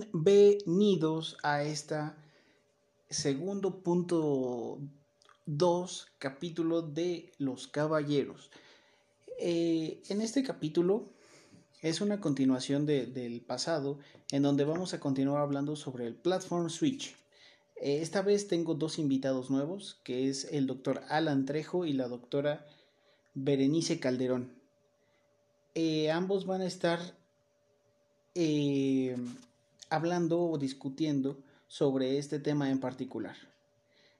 Bienvenidos a esta segundo punto 2 capítulo de Los Caballeros. Eh, en este capítulo es una continuación del pasado en donde vamos a continuar hablando sobre el Platform Switch. Eh, esta vez tengo dos invitados nuevos, que es el doctor Alan Trejo y la doctora Berenice Calderón. Eh, ambos van a estar hablando o discutiendo sobre este tema en particular.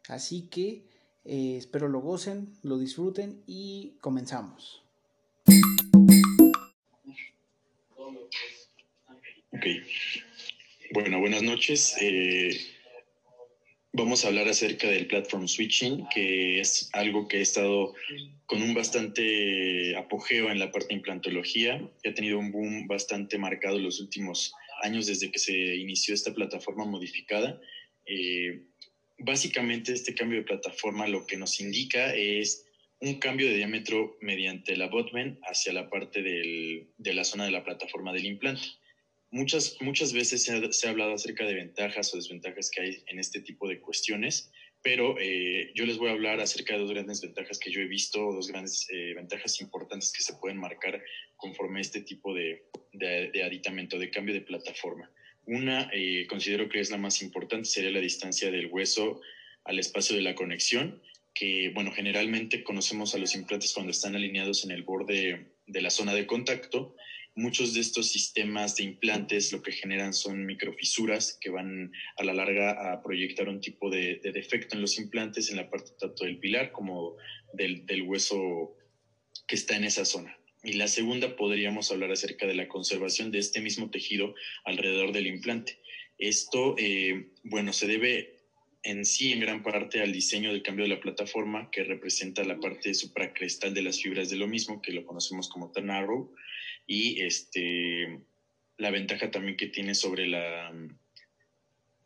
Así que eh, espero lo gocen, lo disfruten y comenzamos. Bueno, buenas noches. Eh, vamos a hablar acerca del platform switching, que es algo que ha estado con un bastante apogeo en la parte de implantología, que ha tenido un boom bastante marcado en los últimos años desde que se inició esta plataforma modificada. Eh, básicamente este cambio de plataforma lo que nos indica es un cambio de diámetro mediante la botman hacia la parte del, de la zona de la plataforma del implante. Muchas, muchas veces se ha, se ha, hablado acerca de ventajas o desventajas que hay en este tipo de cuestiones, pero eh, yo les voy a hablar acerca de dos grandes ventajas que yo he visto, dos grandes eh, ventajas importantes que se pueden marcar conforme a este tipo de, de, aditamento, de cambio de plataforma. Una, eh, considero que es la más importante, sería la distancia del hueso al espacio de la conexión, que, bueno, generalmente conocemos a los implantes cuando están alineados en el borde de la zona de contacto. Muchos de estos sistemas de implantes lo que generan son microfisuras que van a la larga a proyectar un tipo de, de defecto en los implantes en la parte tanto del pilar como del, del hueso que está en esa zona. Y la segunda podríamos hablar acerca de la conservación de este mismo tejido alrededor del implante. Esto, eh, bueno, se debe en sí en gran parte al diseño del cambio de la plataforma que representa la parte supracrestal de las fibras de lo mismo, que lo conocemos como Tanarrow, y este, la ventaja también que tiene sobre la,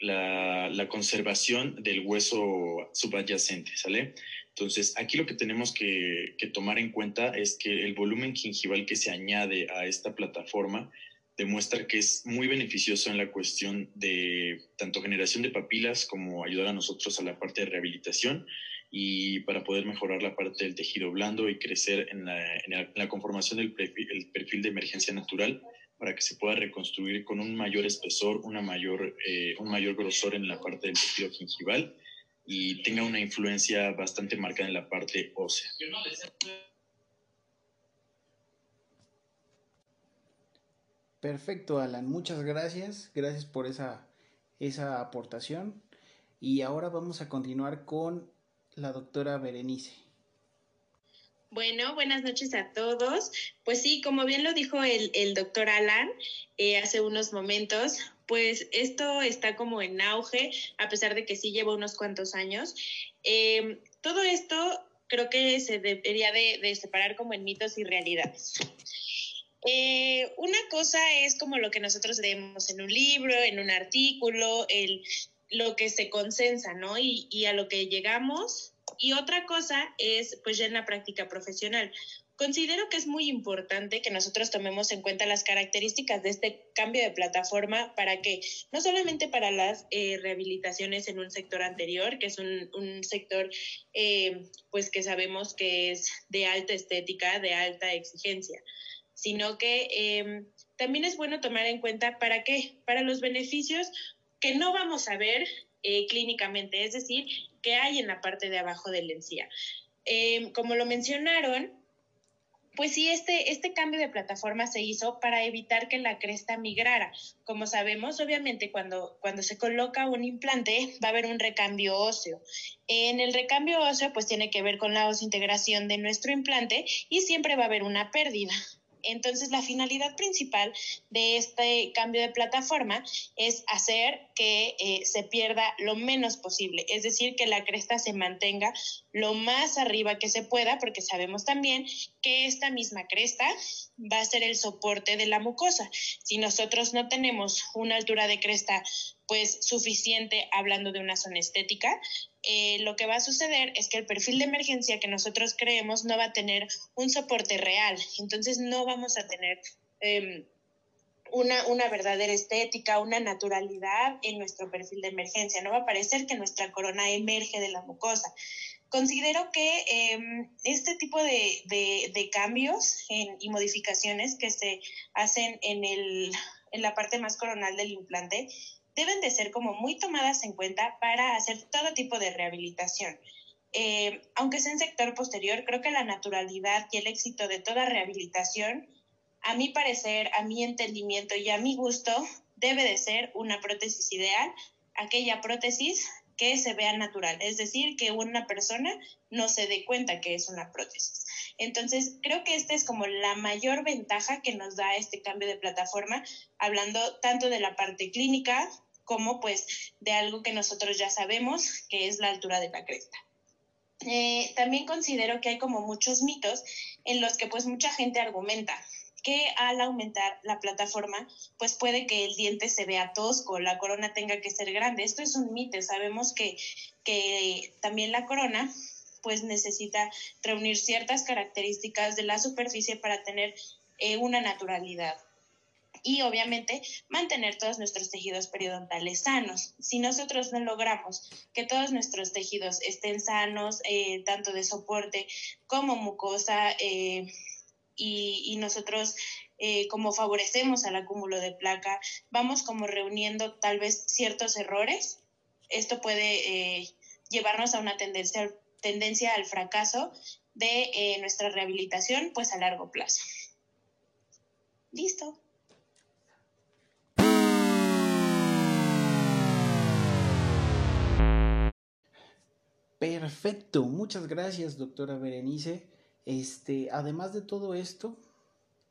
la, la conservación del hueso subadyacente, ¿sale? Entonces, aquí lo que tenemos que, que, tomar en cuenta es que el volumen gingival que se añade a esta plataforma demuestra que es muy beneficioso en la cuestión de tanto generación de papilas como ayudar a nosotros a la parte de rehabilitación y para poder mejorar la parte del tejido blando y crecer en la, conformación del perfil, el perfil, de emergencia natural para que se pueda reconstruir con un mayor espesor, una mayor, eh, un mayor grosor en la parte del tejido gingival y tenga una influencia bastante marcada en la parte ósea. Perfecto, Alan. Muchas gracias. Gracias por esa, esa aportación. Y ahora vamos a continuar con la doctora Berenice. Bueno, buenas noches a todos. Pues sí, como bien lo dijo el, el doctor Alan eh, hace unos momentos, pues esto está como en auge, a pesar de que sí lleva unos cuantos años. Eh, todo esto creo que se debería de, de, separar como en mitos y realidades. Eh, una cosa es como lo que nosotros leemos en un libro, en un artículo, el, lo que se consensa, ¿no? Y, y a lo que llegamos. Y otra cosa es pues ya en la práctica profesional. Considero que es muy importante que nosotros tomemos en cuenta las características de este cambio de plataforma para que, no solamente para las eh, rehabilitaciones en un sector anterior, que es un, un sector eh, pues que sabemos que es de alta estética, de alta exigencia, sino que eh, también es bueno tomar en cuenta para qué, para los beneficios que no vamos a ver eh, clínicamente, es decir, que hay en la parte de abajo de la encía. Eh, como lo mencionaron, pues sí, este, este cambio de plataforma se hizo para evitar que la cresta migrara. Como sabemos, obviamente cuando, cuando se coloca un implante va a haber un recambio óseo. En el recambio óseo pues tiene que ver con la osintegración de nuestro implante y siempre va a haber una pérdida. Entonces, la finalidad principal de este cambio de plataforma es hacer que eh, se pierda lo menos posible, es decir, que la cresta se mantenga lo más arriba que se pueda, porque sabemos también que esta misma cresta va a ser el soporte de la mucosa. Si nosotros no tenemos una altura de cresta pues suficiente hablando de una zona estética, eh, lo que va a suceder es que el perfil de emergencia que nosotros creemos no va a tener un soporte real, entonces no vamos a tener eh, una, una, verdadera estética, una naturalidad en nuestro perfil de emergencia. No va a parecer que nuestra corona emerge de la mucosa. Considero que em, este tipo de, de, cambios y modificaciones que se hacen en, el, en la parte más coronal del implante deben de ser como muy tomadas en cuenta para hacer todo tipo de rehabilitación. Eh, aunque sea en sector posterior, creo que la naturalidad y el éxito de toda rehabilitación, a mi parecer, a mi entendimiento y a mi gusto, debe de ser una prótesis ideal, aquella prótesis que se vea natural, es decir, que una persona no se dé cuenta que es una prótesis. Entonces, creo que esta es como la mayor ventaja que nos da este cambio de plataforma, hablando tanto de la parte clínica como pues de algo que nosotros ya sabemos, que es la altura de la cresta. Eh, también considero que hay como muchos mitos en los que pues mucha gente argumenta que al aumentar la plataforma, pues puede que el diente se vea tosco, la corona tenga que ser grande. Esto es un mito, sabemos que, que también la corona pues necesita reunir ciertas características de la superficie para tener eh, una naturalidad y obviamente mantener todos nuestros tejidos periodontales sanos. Si nosotros no logramos que todos nuestros tejidos estén sanos, eh, tanto de soporte como mucosa, eh, y, nosotros eh, como favorecemos al acúmulo de placa, vamos como reuniendo tal vez ciertos errores. Esto puede eh, llevarnos a una tendencia, tendencia al fracaso de eh, nuestra rehabilitación pues a largo plazo. Listo. Perfecto, muchas gracias doctora Berenice. Este, además de todo esto,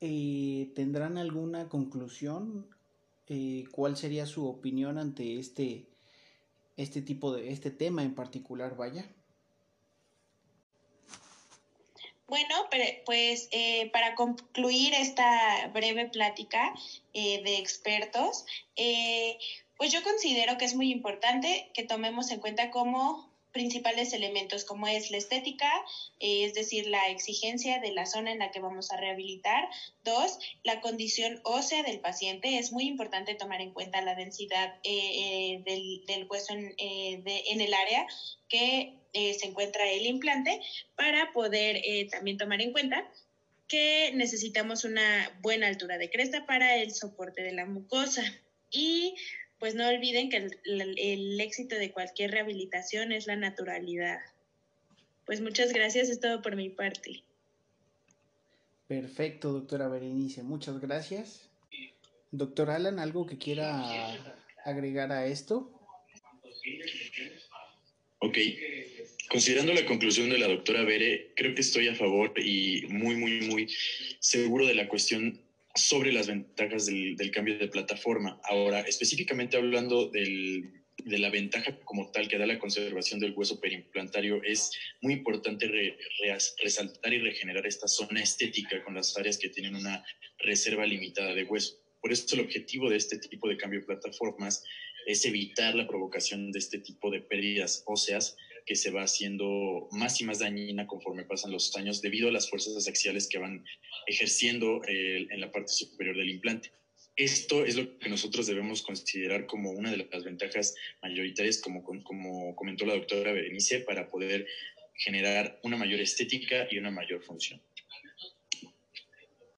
eh, ¿tendrán alguna conclusión? Eh, ¿Cuál sería su opinión ante este, este tipo de, este tema en particular, vaya? Bueno, pues eh, para concluir esta breve plática de expertos, pues yo considero que es muy importante que tomemos en cuenta cómo principales elementos como es la estética, eh, es decir, la exigencia de la zona en la que vamos a rehabilitar. Dos, la condición ósea del paciente. Es muy importante tomar en cuenta la densidad eh, eh, del, hueso en, en, el área que se encuentra el implante para poder también tomar en cuenta que necesitamos una buena altura de cresta para el soporte de la mucosa. Y pues no olviden que el, éxito de cualquier rehabilitación es la naturalidad. Pues muchas gracias, es todo por mi parte. Perfecto, doctora Berenice, muchas gracias. Doctor Alan, ¿algo que quiera agregar a esto? Ok, considerando la conclusión de la doctora Bere, creo que estoy a favor y muy, muy, muy seguro de la cuestión sobre las ventajas del, cambio de plataforma. Ahora, específicamente hablando de la ventaja como tal que da la conservación del hueso perimplantario, es muy importante resaltar y regenerar esta zona estética con las áreas que tienen una reserva limitada de hueso. Por eso el objetivo de este tipo de cambio de plataformas es evitar la provocación de este tipo de pérdidas óseas que se va haciendo más y más dañina conforme pasan los años debido a las fuerzas axiales que van ejerciendo eh, en la parte superior del implante. Esto es lo que nosotros debemos considerar como una de las ventajas mayoritarias, como, como comentó la doctora Berenice, para poder generar una mayor estética y una mayor función.